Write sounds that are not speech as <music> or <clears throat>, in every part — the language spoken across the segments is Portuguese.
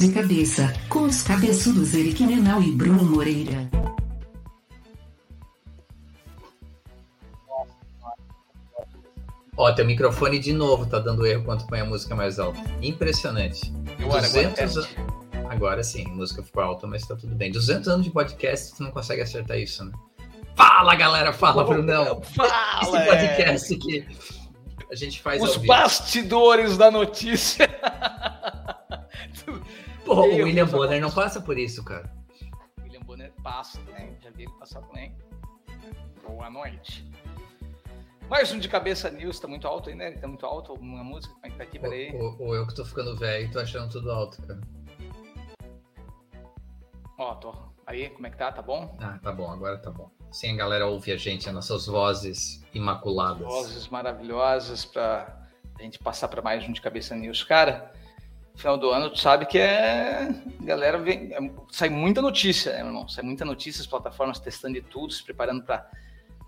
De cabeça, com os cabeçudos Eric Menal e Bruno Moreira. Ó, teu microfone de novo tá dando erro quando põe a música mais alta. Impressionante. Agora, 200 agora, an- Agora sim, a música ficou alta, mas tá tudo bem. 200 anos de podcast, tu não consegue acertar isso, né? Fala, galera! Fala, Brunão! <laughs> Esse Fala, é. podcast que a gente faz Os ao vivo. bastidores da notícia. <laughs> Porra, o William Bonner não passa por isso, cara. William Bonner passa, né? Já vi ele passar também. Boa noite. Mais um de cabeça news, tá muito alto ainda, né? Tá muito alto. Uma música, como é que tá aqui? Peraí. Ou, ou eu que tô ficando velho e tô achando tudo alto, cara. Ó, tô. Aí, como é que tá? Tá bom? Ah, tá bom, agora tá bom. Sim, a galera ouve a gente, as nossas vozes imaculadas. Vozes maravilhosas pra a gente passar pra mais um de cabeça news. Cara, final do ano, tu sabe que é. Galera, vem... é- sai muita notícia, né, meu irmão? Sai muita notícia, as plataformas testando de tudo, se preparando pra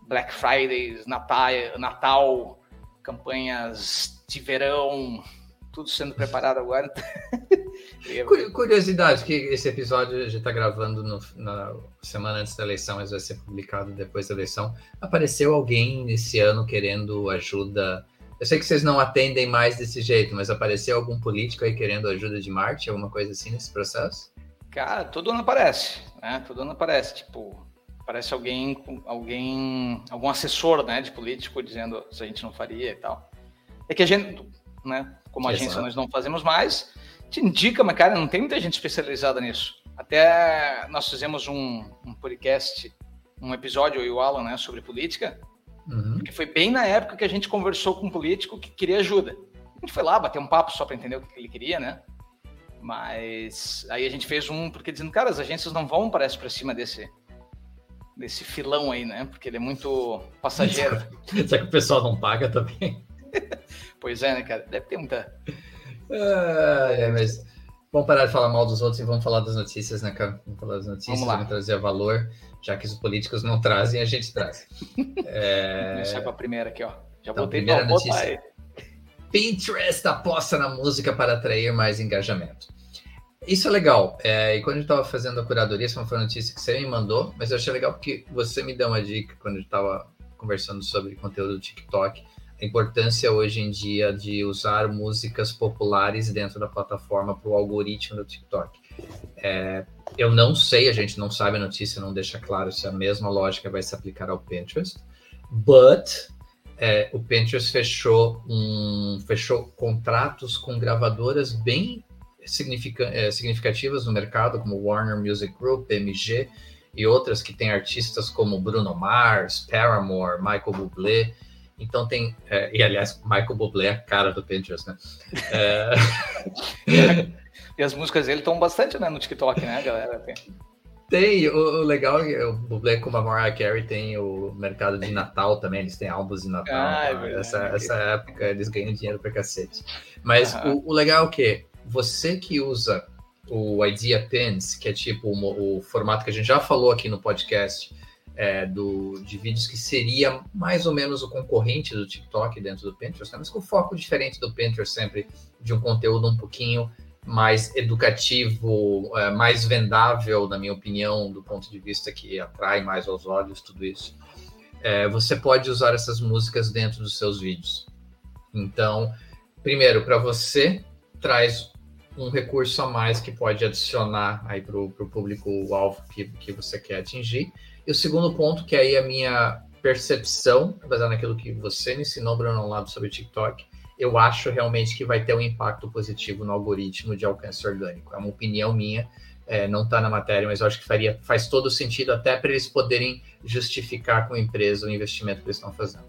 Black Fridays, Natal, Natal campanhas de verão, tudo sendo preparado agora. <laughs> Cu- Curiosidade, que esse episódio a gente tá gravando no- na semana antes da eleição, mas vai ser publicado depois da eleição. Apareceu alguém esse ano querendo ajuda? Eu sei que vocês não atendem mais desse jeito, mas apareceu algum político aí querendo ajuda de Marte, alguma coisa assim nesse processo? Cara, todo ano aparece, né? Todo ano aparece, tipo, aparece alguém, alguém, algum assessor, né, de político dizendo se a gente não faria e tal. É que a gente, né, como agência Exato. nós não fazemos mais, te indica, mas cara, não tem muita gente especializada nisso. Até nós fizemos um, um podcast, um episódio, eu e o Alan, né, sobre política, Uhum. que foi bem na época que a gente conversou com um político que queria ajuda. A gente foi lá bater um papo só para entender o que ele queria, né? Mas aí a gente fez um, porque dizendo, cara, as agências não vão, parece, para cima desse, desse filão aí, né? Porque ele é muito passageiro. <laughs> Será que o pessoal não paga também? <laughs> pois é, né, cara? Deve ter muita. Ah, é, mas vamos parar de falar mal dos outros e vamos falar das notícias, né, cara? Vamos falar das notícias, Vamos lá. vamos trazer valor, já que os políticos não trazem, a gente traz. <laughs> É, Começar com a primeira aqui, ó. Já Então, botei primeira notícia. aí. Pinterest aposta na música para atrair mais engajamento. Isso é legal. É, e quando eu estava fazendo a curadoria, essa foi uma notícia que você me mandou, mas eu achei legal porque você me deu uma dica quando eu estava conversando sobre conteúdo do TikTok, a importância hoje em dia de usar músicas populares dentro da plataforma para o algoritmo do TikTok. É, eu não sei, a gente não sabe a notícia, não deixa claro se a mesma lógica vai se aplicar ao Pinterest, but é, o Pinterest fechou, um, fechou contratos com gravadoras bem significa- é, significativas no mercado, como Warner Music Group, MG e outras que têm artistas como Bruno Mars, Paramore, Michael Bublé. Então tem, é, e aliás, Michael Bublé é a cara do Pinterest, né? É, <laughs> E as músicas dele estão bastante né, no TikTok, né, galera? Tem- Tem, o, o legal é que o Bublé com a Mariah Carey tem o mercado de Natal também, eles têm álbuns de Natal. Ah, é tá? verdade. essa, essa época eles ganham dinheiro pra cacete. Mas Aham. o, o legal é que você que usa o Idea Pins, que é tipo o, o formato que a gente já falou aqui no podcast, é, do, de vídeos que seria mais ou menos o concorrente do TikTok dentro do Pinterest, né? mas com foco diferente do Pinterest sempre, de um conteúdo um pouquinho mais educativo, é, mais vendável, na minha opinião, do ponto de vista que atrai mais aos olhos, tudo isso. É, você pode usar essas músicas dentro dos seus vídeos. Então, primeiro, para você, traz um recurso a mais que pode adicionar aí para o público-alvo que, que você quer atingir. E o segundo ponto, que aí é a minha percepção, baseada naquilo que você me ensinou, Bruno, sobre o TikTok, eu acho realmente que vai ter um impacto positivo no algoritmo de alcance orgânico. É uma opinião minha, é, não está na matéria, mas eu acho que faria, faz todo sentido até para eles poderem justificar com a empresa o investimento que eles estão fazendo.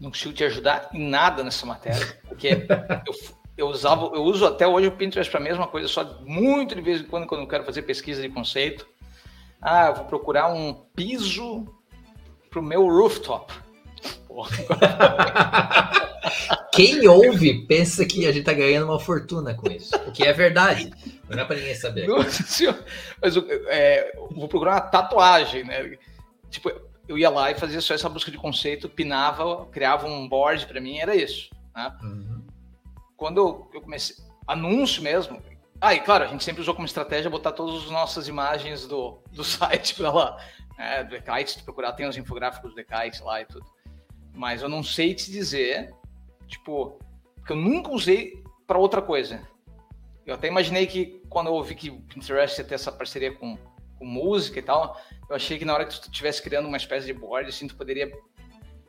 não consigo te ajudar em nada nessa matéria, porque eu, eu usava, eu uso até hoje o Pinterest para a mesma coisa, só muito de vez em quando quando eu quero fazer pesquisa de conceito. Ah, eu vou procurar um piso pro meu rooftop. <laughs> Quem ouve pensa que a gente tá ganhando uma fortuna com isso, o que é verdade. Não é para ninguém saber. Nossa senhora. Mas eu, é, vou procurar uma tatuagem, né? Tipo, eu ia lá e fazia só essa busca de conceito, pinava, criava um board para mim, era isso. Né? Uhum. Quando eu comecei, anúncio mesmo, Ah, e claro, a gente sempre usou como estratégia botar todas as nossas imagens do, do <laughs> site para lá. É, do Ekite, se procurar, tem os infográficos do Ekite lá e tudo. Mas eu não sei te dizer, tipo, que eu nunca usei para outra coisa. Eu até imaginei que quando eu ouvi que o Pinterest ia ter essa parceria com, com música e tal, eu achei que na hora que tu estivesse criando uma espécie de board, assim, tu poderia,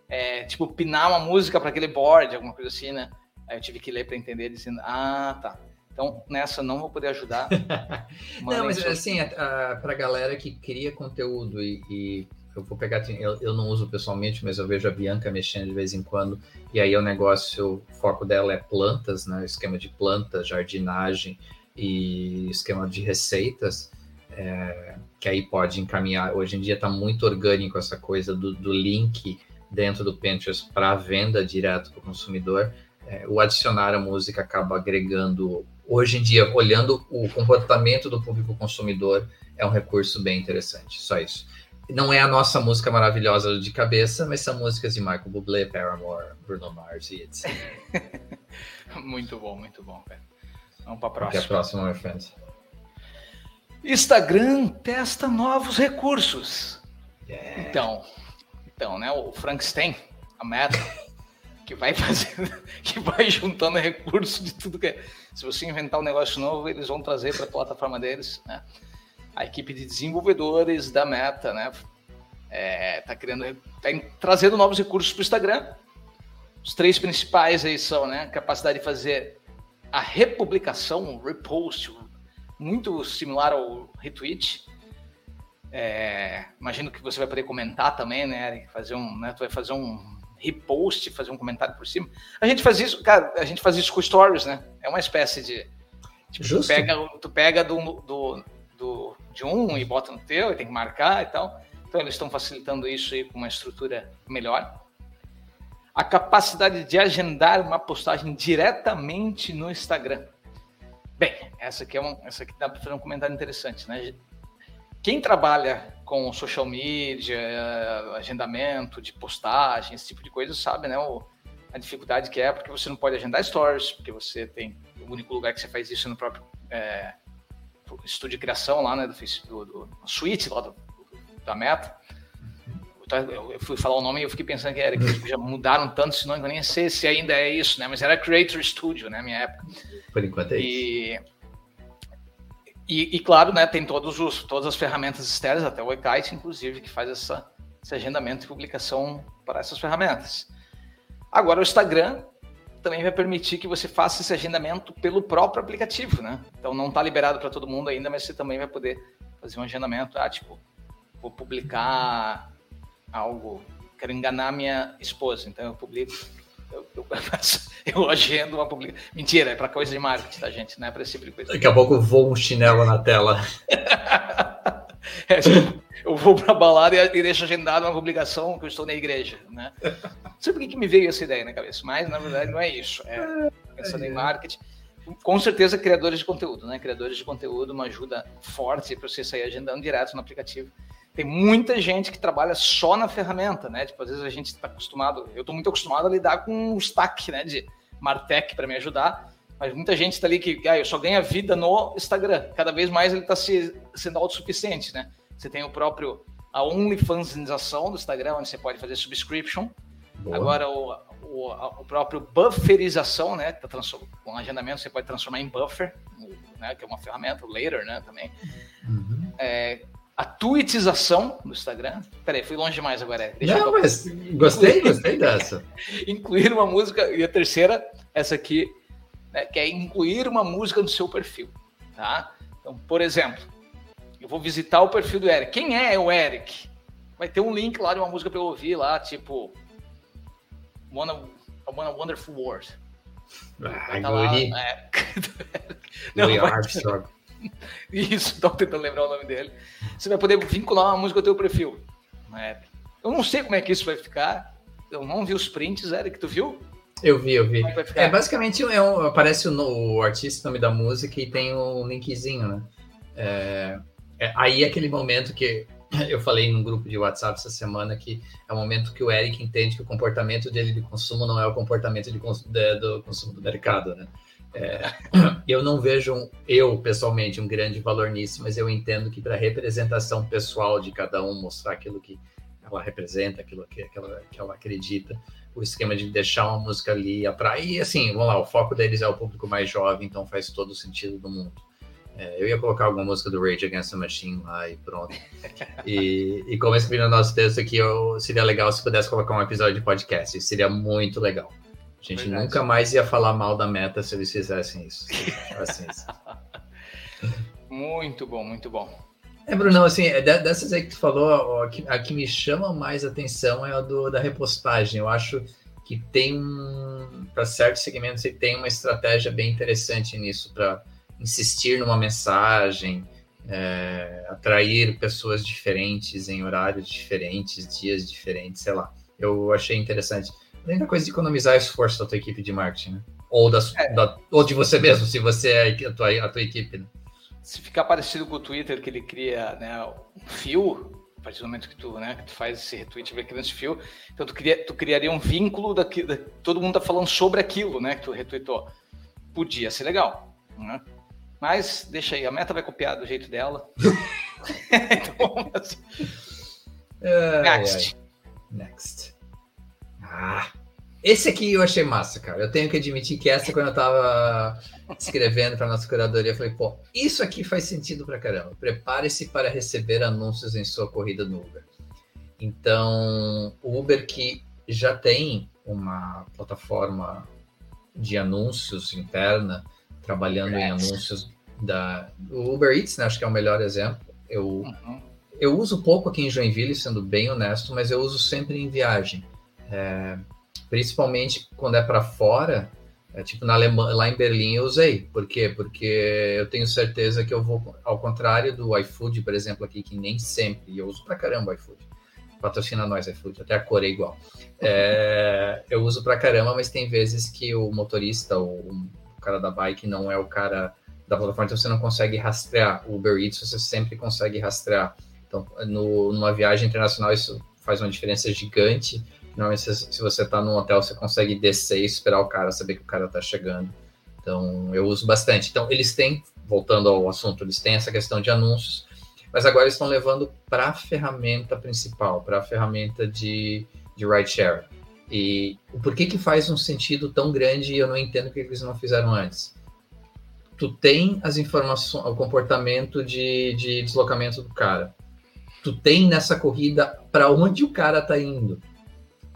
é, tipo, pinar uma música para aquele board, alguma coisa assim, né? Aí eu tive que ler para entender, dizendo, ah, tá. Então, nessa não vou poder ajudar. <laughs> não, mas assim, para a galera que cria conteúdo e, e, eu vou pegar, assim, eu, eu não uso pessoalmente, mas eu vejo a Bianca mexendo de vez em quando, e aí o negócio, o foco dela é plantas, né? Esquema de plantas, jardinagem e esquema de receitas. É, que aí pode encaminhar. Hoje em dia está muito orgânico essa coisa do, do link dentro do Pinterest para venda direto para o consumidor. É, o adicionar a música acaba agregando hoje em dia, olhando o comportamento do público consumidor, é um recurso bem interessante. Só isso. Não é a nossa música maravilhosa de cabeça, mas são músicas de Michael Bublé, Paramore, Bruno Mars e etc. <laughs> muito bom, muito bom, Vamos para a próxima. Até a próxima, my friends. Instagram testa novos recursos. Yeah. Então, então, né, o Frankenstein, a meta, <laughs> que vai fazendo, <laughs> que vai juntando recursos de tudo que é. Se você inventar um negócio novo, eles vão trazer para a plataforma deles, né? A equipe de desenvolvedores da Meta, né? É, tá criando, tá trazendo novos recursos para o Instagram. Os três principais aí são, né? Capacidade de fazer a republicação, repost, muito similar ao retweet. É, imagino que você vai poder comentar também, né, Eric? Fazer um, né? Tu vai fazer um repost, fazer um comentário por cima. A gente faz isso, cara, a gente faz isso com stories, né? É uma espécie de. Tipo, Justo. tu pega, tu pega do, do, do, de um e bota no teu, e tem que marcar e tal. Então eles estão facilitando isso aí com uma estrutura melhor. A capacidade de agendar uma postagem diretamente no Instagram. Bem, essa aqui é uma, essa aqui dá para fazer um comentário interessante, né? Quem trabalha com social media, agendamento de postagem, esse tipo de coisa, sabe, né? O, a dificuldade que é, porque você não pode agendar stories, porque você tem o único lugar que você faz isso no próprio é, estúdio de criação lá, né? Do, do, do suíte lá do, da Meta. Então, eu fui falar o nome e eu fiquei pensando que era que já mudaram tanto esse nome, eu nem sei se ainda é isso, né? Mas era Creator Studio, né? Minha época. Por enquanto é e, isso. E, e, claro, né, tem todos os, todas as ferramentas externas, até o eKite, inclusive, que faz essa, esse agendamento e publicação para essas ferramentas. Agora, o Instagram também vai permitir que você faça esse agendamento pelo próprio aplicativo, né? Então, não está liberado para todo mundo ainda, mas você também vai poder fazer um agendamento. Ah, tipo, vou publicar algo, quero enganar minha esposa, então eu publico eu, eu, eu <laughs> agendo uma publicação. Mentira, é para coisa de marketing, tá, gente? Não é para esse tipo de coisa. Daqui a pouco voa um chinelo na tela. <laughs> é, eu vou para a balada e, deixo agendado uma publicação que eu estou na igreja, né? Não sei por que, que me veio essa ideia na cabeça, mas na verdade não é isso. É pensando em marketing. Com certeza, criadores de conteúdo, né? Criadores de conteúdo, uma ajuda forte para você sair agendando direto no aplicativo tem muita gente que trabalha só na ferramenta, né? Tipo, às vezes a gente está acostumado, eu estou muito acostumado a lidar com o stack, né? De Martech para me ajudar, mas muita gente está ali que, ah, eu só ganho vida no Instagram. Cada vez mais ele está se, sendo autossuficiente, né? Você tem o próprio a OnlyFansização do Instagram, onde você pode fazer subscription. Boa. Agora o, o, o, próprio bufferização, né? Tá com agendamento você pode transformar em buffer, né? Que é uma ferramenta, o Later, né? Também. Uhum. É, a tuitização do Instagram. Peraí, fui longe demais agora. Deixa Não, eu... mas gostei, gostei dessa. <laughs> incluir uma música. E a terceira, essa aqui, né, que é incluir uma música no seu perfil. Tá? Então, por exemplo, eu vou visitar o perfil do Eric. Quem é o Eric? Vai ter um link lá de uma música para eu ouvir lá, tipo. A One Wonderful World. Ah, tá lá, é... <laughs> Não, Louis Armstrong. <laughs> Isso, estou tentando lembrar o nome dele. Você vai poder vincular uma música ao teu perfil. É. Eu não sei como é que isso vai ficar. Eu não vi os prints, Eric, tu viu? Eu vi, eu vi. É, é basicamente é um, aparece o, o, artista, o nome da música e tem um linkzinho, né? É, é, aí é aquele momento que <clears throat> eu falei num grupo de WhatsApp essa semana que é o momento que o Eric entende que o comportamento dele de consumo não é o comportamento de, de, do consumo do mercado, né? É, <clears throat> eu não vejo, eu pessoalmente, um grande valor nisso, mas eu entendo que para representação pessoal de cada um, mostrar aquilo que ela representa, aquilo que, que, ela, que ela acredita, o esquema de deixar uma música ali atrair, assim, vamos lá, o foco deles é o público mais jovem, então faz todo o sentido do mundo. É, eu ia colocar alguma música do Rage Against the Machine lá e pronto. E, e como escrevi no nosso texto aqui, eu, seria legal se pudesse colocar um episódio de podcast. Seria muito legal. A gente Verdade. nunca mais ia falar mal da meta se eles fizessem isso. isso. <laughs> muito bom, muito bom. É, Brunão, assim, é, dessas aí que tu falou, a que, a que me chama mais atenção é a do, da repostagem. Eu acho que tem, para certos segmentos, tem uma estratégia bem interessante nisso, para insistir numa mensagem, é, atrair pessoas diferentes em horários diferentes, dias diferentes, sei lá. Eu achei interessante. Da coisa de economizar esforço da tua equipe de marketing, né? Ou, da, é. da, ou de você mesmo, se você é a tua, a tua equipe. Né? Se ficar parecido com o Twitter, que ele cria né, um fio, a partir do momento que tu, né, que tu faz esse retweet, vai criando esse fio, então tu, cria, tu criaria um vínculo daqui, da, todo mundo tá falando sobre aquilo, né, que tu retweetou. Podia ser legal, né? Mas deixa aí, a meta vai copiar do jeito dela. <laughs> então, assim. Next. Next. Ah, esse aqui eu achei massa, cara. Eu tenho que admitir que essa, quando eu tava escrevendo para nossa curadoria, eu falei, pô, isso aqui faz sentido pra caramba. Prepare-se para receber anúncios em sua corrida no Uber. Então, o Uber que já tem uma plataforma de anúncios interna, trabalhando em anúncios da o Uber Eats, né? Acho que é o melhor exemplo. Eu, uhum. eu uso pouco aqui em Joinville, sendo bem honesto, mas eu uso sempre em viagem. É, principalmente quando é para fora, é, tipo na Alemanha, lá em Berlim eu usei. Por quê? Porque eu tenho certeza que eu vou, ao contrário do iFood, por exemplo, aqui, que nem sempre, eu uso pra caramba o iFood. Patrocina nós, iFood, até a cor é igual. É, <laughs> eu uso pra caramba, mas tem vezes que o motorista, ou o cara da bike, não é o cara da plataforma, então você não consegue rastrear. O Uber Eats você sempre consegue rastrear. Então, no, numa viagem internacional, isso faz uma diferença gigante. Normalmente, se, se você está num hotel, você consegue descer e esperar o cara, saber que o cara está chegando. Então, eu uso bastante. Então, eles têm, voltando ao assunto, eles têm essa questão de anúncios, mas agora estão levando para a ferramenta principal, para a ferramenta de, de rideshare. E por que que faz um sentido tão grande e eu não entendo que eles não fizeram antes? tu tem as informações, o comportamento de, de deslocamento do cara. Tu tem nessa corrida para onde o cara tá indo.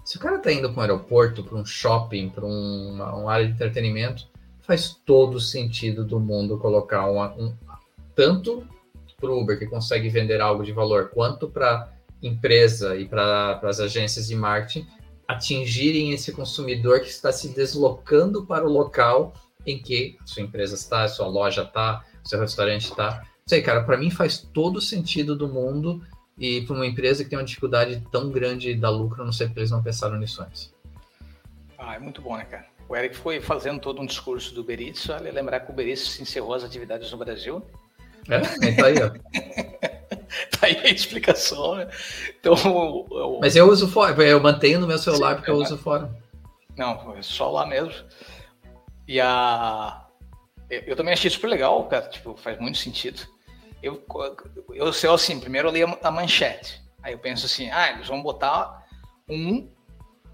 Se o cara tá indo para um aeroporto, para um shopping, para um, uma, área de entretenimento, faz todo sentido do mundo colocar uma, um, tanto para o Uber que consegue vender algo de valor, quanto para empresa e para as agências de marketing atingirem esse consumidor que está se deslocando para o local em que a sua empresa está, a sua loja está, seu restaurante está. Sei, cara, para mim faz todo sentido do mundo e para uma empresa que tem uma dificuldade tão grande da lucro, eu não sei porque eles não pensaram nisso antes. Ah, é muito bom, né, cara? O Eric foi fazendo todo um discurso do Uber Eats, olha, lembrar que o Uber Eats encerrou as atividades no Brasil. É, tá aí, ó. <laughs> tá aí a explicação, né? Então, eu... Mas eu uso fora, eu mantenho no meu celular Sim, porque eu uso fora. Não, é só lá mesmo. E a. Eu também achei super legal, cara. Tipo, faz muito sentido. Eu, eu sei assim, primeiro eu li a manchete. Aí eu penso assim, ah, eles vão botar um,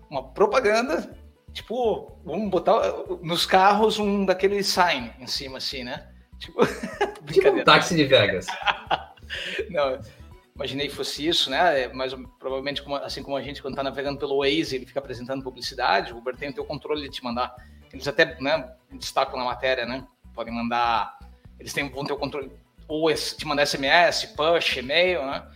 uma propaganda, tipo, vamos botar nos carros um daquele sign em cima, assim, né? Tipo, <laughs> tipo um táxi de Vegas. <laughs> Não, imaginei que fosse isso, né? Mas provavelmente, como, assim como a gente, quando tá navegando pelo Waze, ele fica apresentando publicidade, o Uber tem o teu controle de te mandar eles até né, destacam na matéria, né? Podem mandar, eles têm, vão ter o controle, ou te mandar SMS, push, e-mail, né?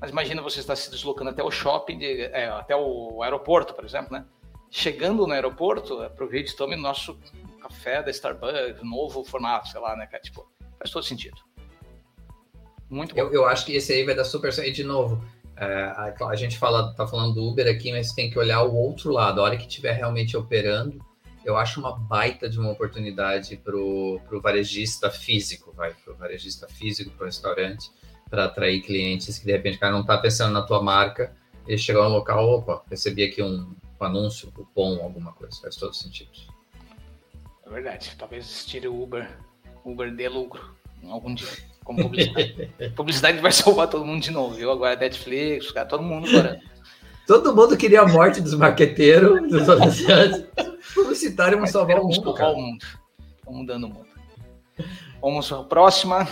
Mas imagina você estar se deslocando até o shopping, de, é, até o aeroporto, por exemplo, né? Chegando no aeroporto, aproveite e tome nosso café da Starbucks, novo formato, sei lá, né, cara? Tipo, faz todo sentido. Muito bom. Eu, eu acho que esse aí vai dar super. E de novo, é, a, a, gente fala, tá falando do Uber aqui, mas tem que olhar o outro lado. A hora que estiver realmente operando, eu acho uma baita de uma oportunidade para o varejista físico, vai, para o varejista físico, para o restaurante, para atrair clientes que de repente o cara não está pensando na tua marca, ele chegou no local, opa, recebi aqui um, um anúncio, um cupom, alguma coisa, faz todo sentido. É verdade. Talvez tire o Uber, Uber dê lucro algum dia. Como publicidade. <laughs> publicidade vai salvar todo mundo de novo, viu? Agora Netflix, cara, todo mundo agora. Todo mundo queria a morte dos marqueteiros, dos anunciantes. <laughs> Publicitário vamos salvar o mundo. Salvar o mundo. Estão mudando o mundo. Vamos para a próxima.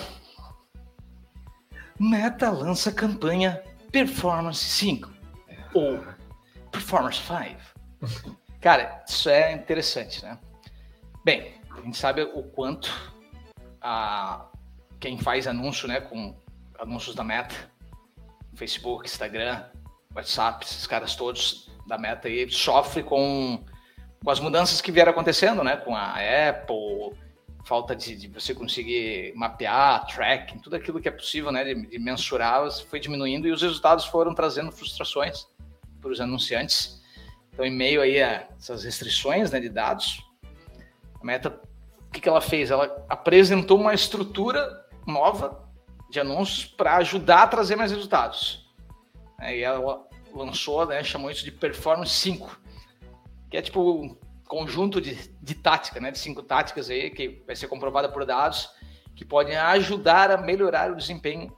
Meta lança campanha Performance 5 ou Performance 5. <laughs> Cara, isso é interessante, né? Bem, a gente sabe o quanto a quem faz anúncio, né, com anúncios da Meta, Facebook, Instagram, WhatsApp, esses caras todos da Meta aí sofre com, com as mudanças que vieram acontecendo, né, com a Apple, falta de, de, você conseguir mapear, tracking, tudo aquilo que é possível, né, de, de mensurar, foi diminuindo e os resultados foram trazendo frustrações para os anunciantes. Então, em meio aí a essas restrições, né, de dados, a Meta, o que, que ela fez? Ela apresentou uma estrutura nova de anúncios para ajudar a trazer mais resultados. E ela lançou, né, chamou isso de Performance 5, que é tipo um conjunto de, de tática, né, de cinco táticas aí, que vai ser comprovada por dados, que podem ajudar a melhorar o desempenho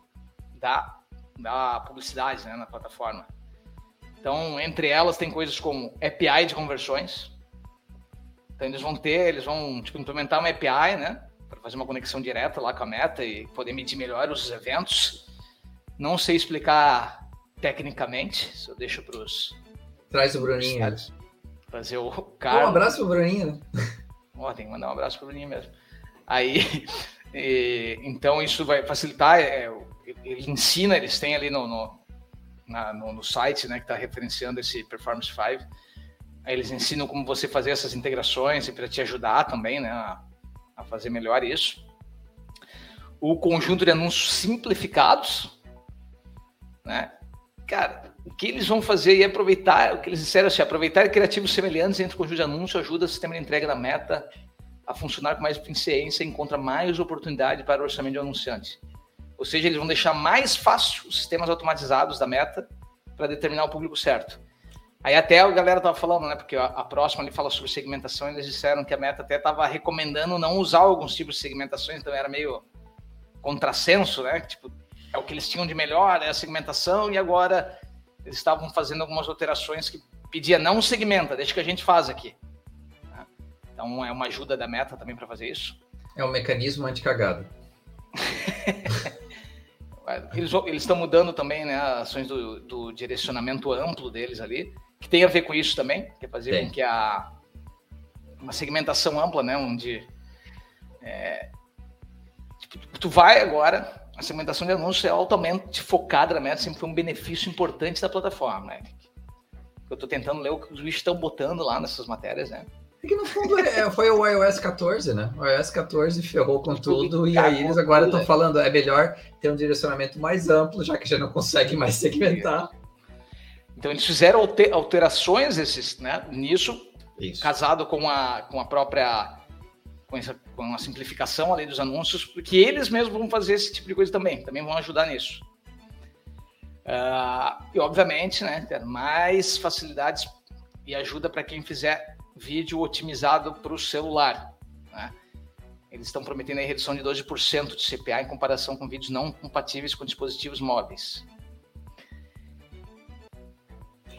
da, da publicidade né, na plataforma. Então, entre elas tem coisas como API de conversões. Então, eles vão ter, eles vão tipo, implementar uma API, né, para fazer uma conexão direta lá com a meta e poder medir melhor os eventos. Não sei explicar tecnicamente, eu deixo para os. Traz o Bruninho. Fazer o cara. Um abraço pro Bruninho. Ó, tem que mandar um abraço pro Bruninho mesmo. Aí, e, então isso vai facilitar. É, ele ensina, eles têm ali no, no, na, no, no site, né, que está referenciando esse Performance 5. Aí eles ensinam como você fazer essas integrações e para te ajudar também, né, a, a fazer melhor isso. O conjunto de anúncios simplificados, né? Cara, o que eles vão fazer é aproveitar, o que eles disseram assim, aproveitar criativos semelhantes entre o conjunto de anúncios ajuda o sistema de entrega da meta a funcionar com mais eficiência e encontra mais oportunidade para o orçamento do anunciante. Ou seja, eles vão deixar mais fácil os sistemas automatizados da meta para determinar o público certo. Aí até a galera estava falando, né? Porque a, a próxima ali fala sobre segmentação, eles disseram que a meta até estava recomendando não usar alguns tipos de segmentações, então era meio contrassenso, né? Tipo, é o que eles tinham de melhor, é a segmentação, e agora eles estavam fazendo algumas alterações que pedia não segmenta, deixa que a gente faz aqui. Né? Então é uma ajuda da meta também para fazer isso. É um mecanismo anti-cagada. <laughs> eles estão mudando também né, as ações do, do, direcionamento amplo deles ali, que tem a ver com isso também, que é fazer com que a uma segmentação ampla, né, onde é, tipo, tu vai agora a segmentação de anúncios é altamente focada na meta, sempre foi um benefício importante da plataforma, né? Eu estou tentando ler o que os bichos estão botando lá nessas matérias, né? É que no fundo é, é foi o iOS 14, né? O iOS 14 ferrou com tudo e aí eles agora estão falando é melhor ter um direcionamento mais amplo, já que já não consegue mais <laughs> segmentar. Então eles fizeram alterações esses, né, nisso, Isso. casado com a, com a própria com, essa, com a simplificação além dos anúncios, porque eles mesmos vão fazer esse tipo de coisa também, também vão ajudar nisso. Uh, e obviamente, né, ter mais facilidades e ajuda para quem fizer vídeo otimizado para o celular. Né? Eles estão prometendo a redução de 12% de CPA em comparação com vídeos não compatíveis com dispositivos móveis.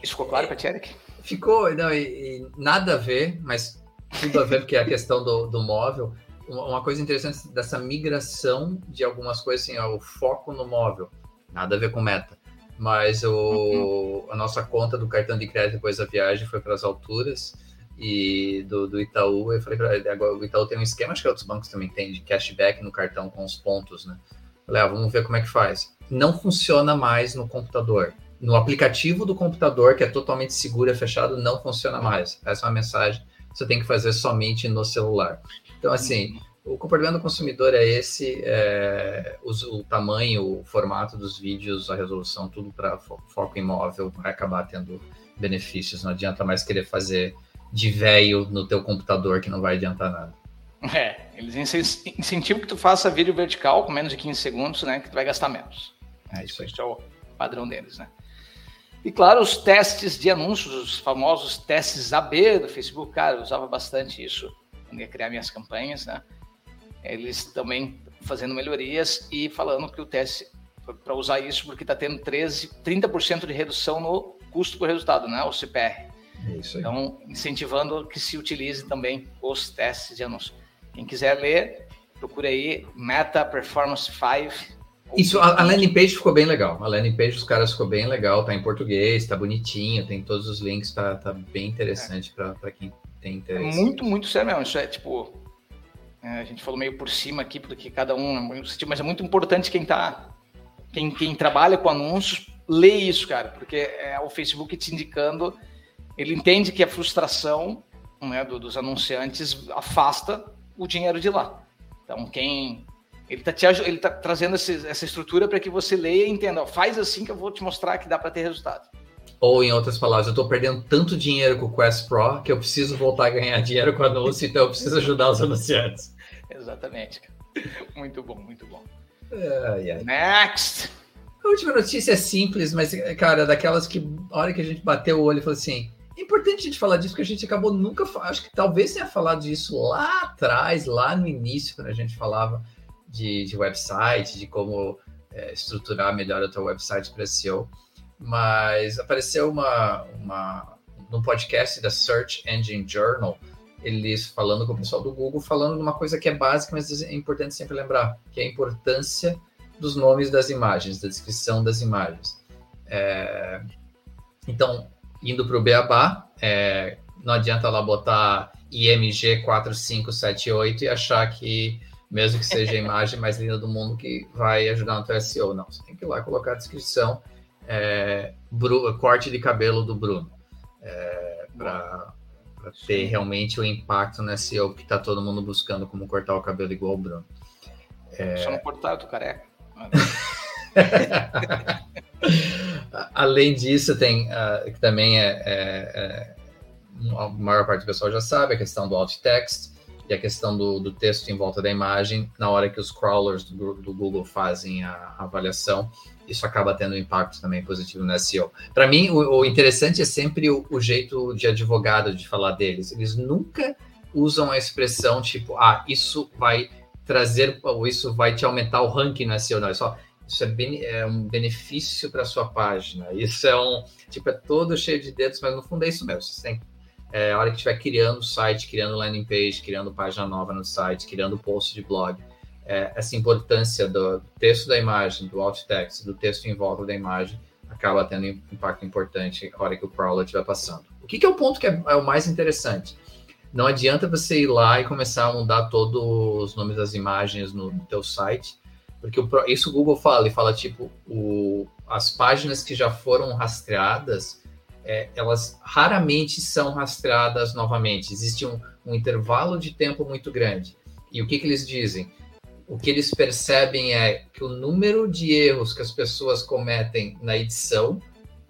Isso ficou claro para ti, Eric? Ficou, não, e, e nada a ver, mas tudo a ver, porque é a questão do, do móvel. Uma coisa interessante dessa migração de algumas coisas, assim, ó, o foco no móvel, nada a ver com meta. Mas o, uhum. a nossa conta do cartão de crédito depois da viagem foi para as alturas e do, do Itaú, eu falei para ele, agora o Itaú tem um esquema, acho que outros bancos também tem, de cashback no cartão com os pontos, né? Falei, ah, vamos ver como é que faz. Não funciona mais no computador. No aplicativo do computador, que é totalmente seguro e fechado, não funciona mais. Essa é uma mensagem você tem que fazer somente no celular. Então, assim, o comportamento do consumidor é esse, é, o, o, tamanho, o formato dos vídeos, a resolução, tudo para fo foco imóvel vai acabar tendo benefícios. Não adianta mais querer fazer de velho no teu computador que não vai adiantar nada. É, eles incentivam que tu faça vídeo vertical com menos de 15 segundos, né, que tu vai gastar menos. É, isso, isso é o padrão deles, né? E claro, os testes de anúncios, os famosos testes AB do Facebook, cara, eu usava bastante isso quando ia criar minhas campanhas, né? Eles também fazendo melhorias e falando que o teste para usar isso porque está tendo 13, 30% de redução no custo por resultado, né? O CPR. É. Então, incentivando que se utilize também os testes de anúncio. Quem quiser ler, procure aí Meta Performance 5 isso, a, a, landing page ficou bem legal. A landing page dos caras ficou bem legal, tá em português, tá bonitinho, tem todos os links, tá, tá bem interessante é. para quem tem interesse. muito, muito sério mesmo. Isso é tipo. É, a gente falou meio por cima aqui, porque cada um. Mas é muito importante quem tá. Quem, quem trabalha com anúncios, lê isso, cara, porque é o Facebook te indicando. Ele entende que a frustração né, do, dos anunciantes afasta o dinheiro de lá. Então, quem ele está ele tá trazendo esse, essa estrutura para que você leia e entenda. Ó, faz assim que eu vou te mostrar que dá para ter resultado. Ou, em outras palavras, eu estou perdendo tanto dinheiro com o Quest Pro que eu preciso voltar a ganhar <laughs> dinheiro com anúncio, então eu preciso ajudar os anunciantes. Exatamente. <laughs> Muito bom, muito bom. Ai, ai. Next! A última notícia é simples, mas, cara, daquelas que, a hora que a gente bateu o olho e falou assim: é importante a gente falar disso, porque a gente acabou nunca. Acho que talvez tenha falado disso lá atrás, lá no início, quando a gente falava de, de website, de como é, estruturar melhor o teu website para SEO. Mas apareceu uma, uma no podcast da Search Engine Journal, eles falando com o pessoal do Google, falando de uma coisa que é básica, mas é importante sempre lembrar, que é a importância dos nomes das imagens, da descrição das imagens. É... Então, indo para o Beabá, é... não adianta lá botar IMG 4578 e achar que mesmo que seja a imagem mais linda do mundo que vai ajudar no teu SEO. Não, você tem que ir lá colocar a descrição, é, corte de cabelo do Bruno, é, para ter realmente o impacto no SEO que está todo mundo buscando como cortar o cabelo igual o Bruno. É... Só não cortar, eu tô careca. <laughs> Além disso, tem uh, que também é, é, é, a maior parte do pessoal já sabe a questão do alt text e a questão do, do, texto em volta da imagem, na hora que os crawlers do, do Google fazem a, a, avaliação, isso acaba tendo um impacto também positivo no SEO. Para mim, o, o, interessante é sempre o, o, jeito de advogado de falar deles. Eles nunca usam a expressão tipo, ah, isso vai trazer, ou isso vai te aumentar o ranking no SEO. Não, é só, isso é, é um benefício para sua página. Isso é um, tipo, é todo cheio de dedos, mas no fundo é isso mesmo. Você tem é, a hora que estiver criando site, criando landing page, criando página nova no site, criando post de blog, é, essa importância do texto da imagem, do alt text, do texto em volta da imagem, acaba tendo um impacto importante a hora que o crawler estiver passando. O que, que é o ponto que é, é, o mais interessante? Não adianta você ir lá e começar a mudar todos os nomes das imagens no, no teu site, porque o, isso o Google fala, ele fala tipo, o, as páginas que já foram rastreadas, é, elas raramente são rastreadas novamente. Existe um, um, intervalo de tempo muito grande. E o que, que eles dizem? O que eles percebem é que o número de erros que as pessoas cometem na edição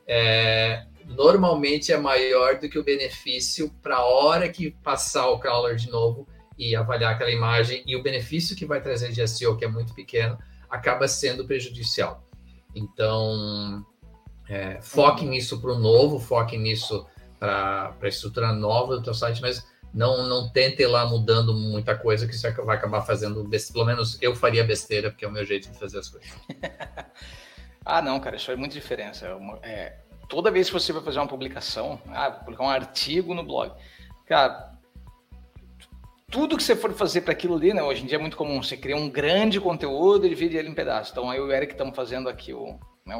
é, normalmente é maior do que o benefício para a hora que passar o crawler de novo e avaliar aquela imagem. E o benefício que vai trazer de SEO, que é muito pequeno, acaba sendo prejudicial. Então, é, foque nisso para o novo, foque nisso para a estrutura nova do teu site, mas não, não tente ir lá mudando muita coisa, que isso vai acabar fazendo, pelo menos eu faria besteira, porque é o meu jeito de fazer as coisas. <laughs> ah, não, cara, isso faz muita diferença. É, é, toda vez que você vai fazer uma publicação, ah, vou publicar um artigo no blog, cara, tudo que você for fazer para aquilo ali, né? Hoje em dia é muito comum você criar um grande conteúdo e dividir ele em pedaços. Então, aí o Eric estamos fazendo aqui o, né,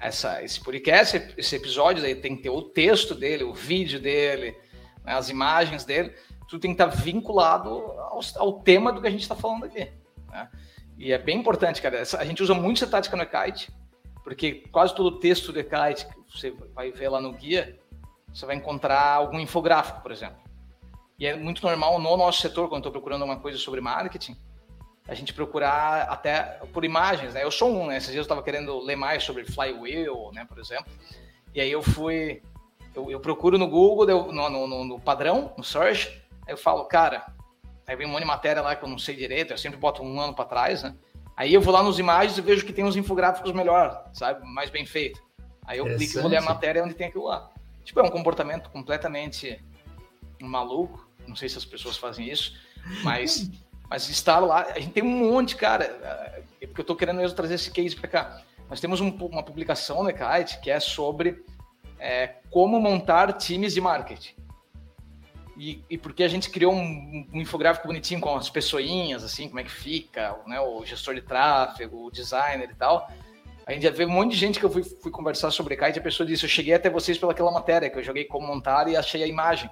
essa, esse podcast, esse episódio, aí tem que ter o texto dele, o vídeo dele, né, as imagens dele, tudo tem que estar vinculado ao, ao tema do que a gente está falando aqui. Né? E é bem importante, cara. A gente usa muito essa tática no Ekite, porque quase todo o texto do Ekite que você vai ver lá no guia, você vai encontrar algum infográfico, por exemplo. E é muito normal no nosso setor, quando estou procurando uma coisa sobre marketing, a gente procurar até por imagens, né? Eu sou um, né? Esses dias eu estava querendo ler mais sobre Flywheel, né, por exemplo. E aí eu fui, eu, eu procuro no Google, no, no, no, padrão, no search, aí eu falo, cara, aí vem um monte de matéria lá que eu não sei direito, eu sempre boto um ano para trás, né? Aí eu vou lá nos imagens e vejo que tem uns infográficos melhor, sabe? Mais bem feito. Aí eu clico e vou ler a matéria onde tem aquilo lá. Tipo, é um comportamento completamente maluco, não sei se as pessoas fazem isso, mas, <laughs> mas estar lá, a gente tem um monte, cara, é porque eu estou querendo mesmo trazer esse case para cá. Nós temos um, uma publicação no Kite que é sobre é, como montar times de marketing. E, e, porque a gente criou um, um, infográfico bonitinho com as pessoinhas, assim, como é que fica, né, o gestor de tráfego, o designer e tal. A gente já vê um monte de gente que eu fui, fui conversar sobre kite, a pessoa disse, eu cheguei até vocês pelaquela matéria, que eu joguei como montar e achei a imagem.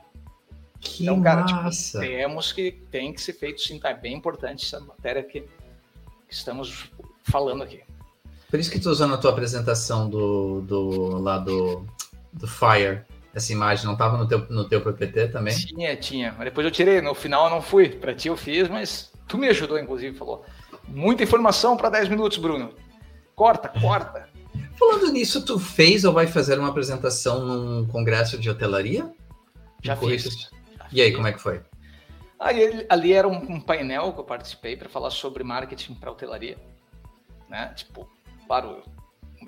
Que então, cara, tipo, temos que, tem que ser feito sim, tá? É bem importante essa matéria que, que estamos falando aqui. Por isso que tu usou na tua apresentação do, do lá do, do Fire essa imagem não estava no teu, no teu PPT também? Tinha, tinha. Mas depois eu tirei. No final eu não fui. Para ti eu fiz, mas tu me ajudou, inclusive, falou. Muita informação para 10 minutos, Bruno. Corta, corta. <laughs> Falando nisso, tu fez ou vai fazer uma apresentação num congresso de hotelaria? Já fiz. E aí, como é que foi? Aí, ali era um, um painel que eu participei para falar sobre marketing para hotelaria. Né? Tipo, claro,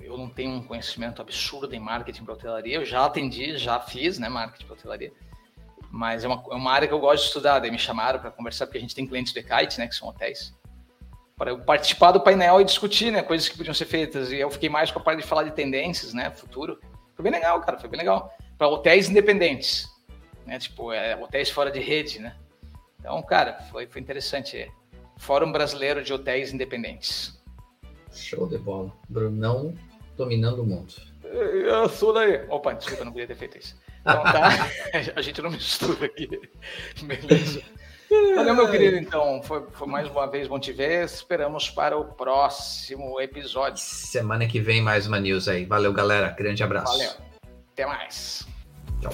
eu não tenho um conhecimento absurdo em marketing para hotelaria. Eu já atendi, já fiz, né, marketing para hotelaria. Mas é uma, é uma área que eu gosto de estudar. Daí me chamaram para conversar, porque a gente tem clientes de kite, né, que são hotéis. Para eu participar do painel e discutir, né, coisas que podiam ser feitas. E eu fiquei mais com a parte de falar de tendências, né, futuro. Foi bem legal, cara, foi bem legal. Para hotéis independentes, né, tipo, é, hotéis fora de rede, né. Então, cara, foi, foi interessante. Fórum Brasileiro de Hotéis Independentes. Show de bola. Brunão dominando o mundo. Eu sou daí. Opa, desculpa, não queria ter feito isso. Então tá, <laughs> a gente não mistura aqui. Beleza. Valeu, meu querido. Então, foi, foi, mais uma vez bom te ver. Esperamos para o próximo episódio. Semana que vem, mais uma news aí. Valeu, galera. Grande abraço. Valeu. Até mais. Tchau.